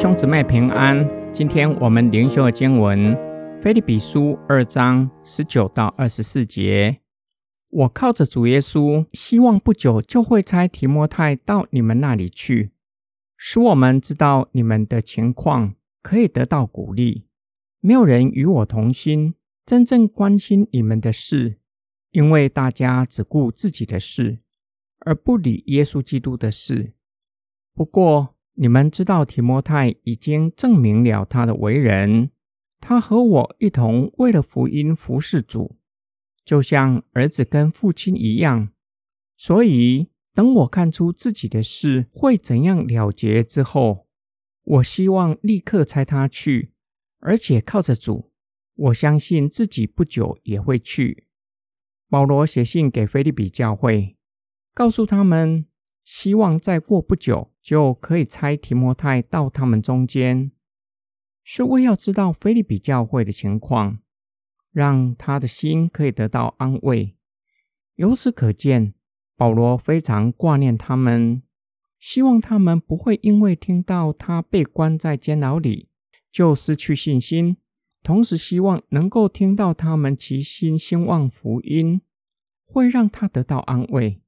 兄姊妹平安。今天我们灵修的经文《菲利比书》二章十九到二十四节。我靠着主耶稣，希望不久就会差提摩太到你们那里去，使我们知道你们的情况，可以得到鼓励。没有人与我同心，真正关心你们的事，因为大家只顾自己的事，而不理耶稣基督的事。不过，你们知道，提摩太已经证明了他的为人。他和我一同为了福音服侍主，就像儿子跟父亲一样。所以，等我看出自己的事会怎样了结之后，我希望立刻差他去，而且靠着主，我相信自己不久也会去。保罗写信给菲利比教会，告诉他们。希望再过不久就可以差提摩太到他们中间，是为要知道菲利比教会的情况，让他的心可以得到安慰。由此可见，保罗非常挂念他们，希望他们不会因为听到他被关在监牢里就失去信心，同时希望能够听到他们齐心兴旺福音，会让他得到安慰。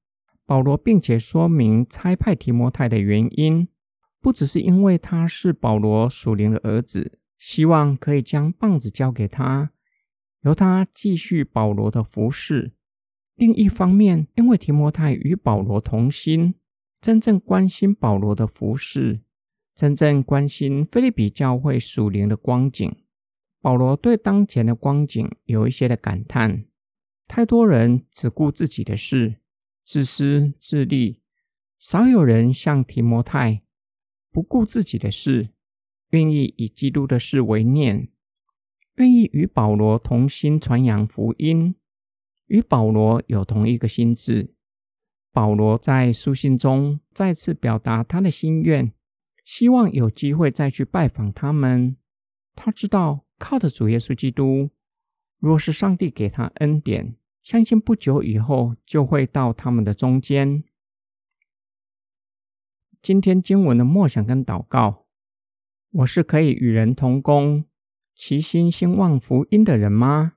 保罗并且说明差派提摩太的原因，不只是因为他是保罗属灵的儿子，希望可以将棒子交给他，由他继续保罗的服侍；另一方面，因为提摩太与保罗同心，真正关心保罗的服侍，真正关心菲利比教会属灵的光景。保罗对当前的光景有一些的感叹：太多人只顾自己的事。自私自利，少有人像提摩太，不顾自己的事，愿意以基督的事为念，愿意与保罗同心传扬福音，与保罗有同一个心智。保罗在书信中再次表达他的心愿，希望有机会再去拜访他们。他知道靠着主耶稣基督，若是上帝给他恩典。相信不久以后就会到他们的中间。今天经文的默想跟祷告，我是可以与人同工、齐心兴旺福音的人吗？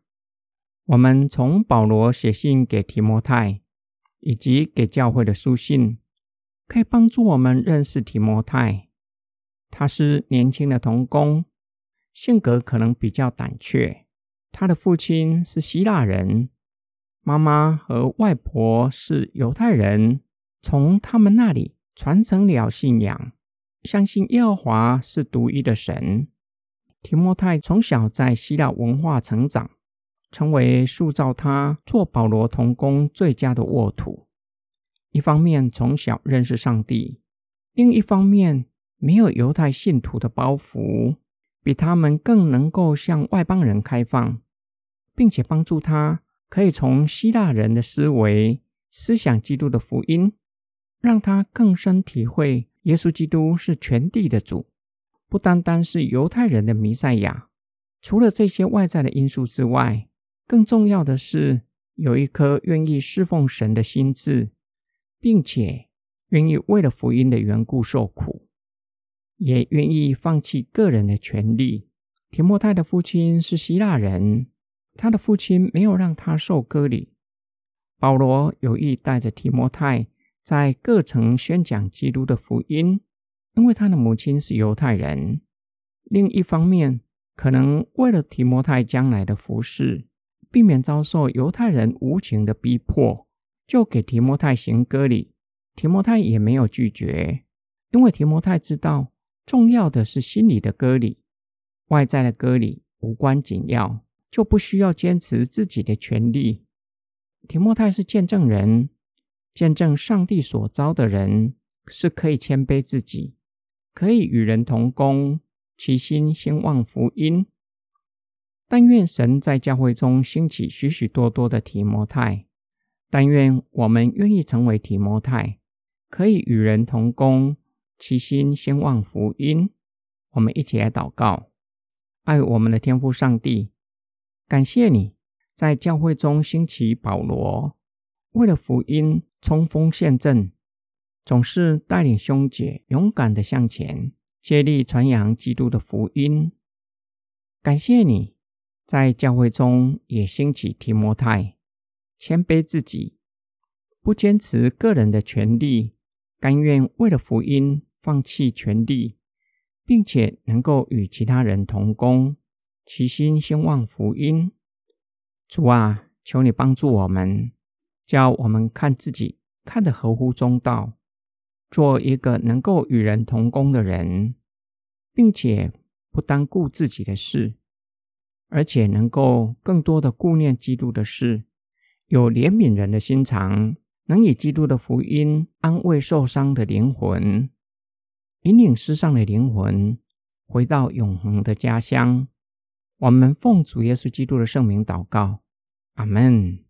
我们从保罗写信给提摩太，以及给教会的书信，可以帮助我们认识提摩太。他是年轻的童工，性格可能比较胆怯。他的父亲是希腊人。妈妈和外婆是犹太人，从他们那里传承了信仰，相信耶和华是独一的神。提摩太从小在希腊文化成长，成为塑造他做保罗同工最佳的沃土。一方面从小认识上帝，另一方面没有犹太信徒的包袱，比他们更能够向外邦人开放，并且帮助他。可以从希腊人的思维思想基督的福音，让他更深体会耶稣基督是全地的主，不单单是犹太人的弥赛亚。除了这些外在的因素之外，更重要的是有一颗愿意侍奉神的心智，并且愿意为了福音的缘故受苦，也愿意放弃个人的权利。提莫泰的父亲是希腊人。他的父亲没有让他受割礼。保罗有意带着提摩太在各城宣讲基督的福音，因为他的母亲是犹太人。另一方面，可能为了提摩太将来的服侍，避免遭受犹太人无情的逼迫，就给提摩太行割礼。提摩太也没有拒绝，因为提摩太知道，重要的是心里的割礼，外在的割礼无关紧要。就不需要坚持自己的权利。提莫泰是见证人，见证上帝所招的人是可以谦卑自己，可以与人同工，齐心兴旺福音。但愿神在教会中兴起许许多多的提摩太，但愿我们愿意成为提摩太，可以与人同工，齐心兴旺福音。我们一起来祷告，爱我们的天父上帝。感谢你在教会中兴起保罗，为了福音冲锋陷阵，总是带领兄姐勇敢的向前，接力传扬基督的福音。感谢你在教会中也兴起提摩太，谦卑自己，不坚持个人的权利，甘愿为了福音放弃权利，并且能够与其他人同工，齐心兴旺福音。主啊，求你帮助我们，叫我们看自己看得合乎中道。做一个能够与人同工的人，并且不单顾自己的事，而且能够更多的顾念基督的事，有怜悯人的心肠，能以基督的福音安慰受伤的灵魂，引领世上的灵魂回到永恒的家乡。我们奉主耶稣基督的圣名祷告，阿门。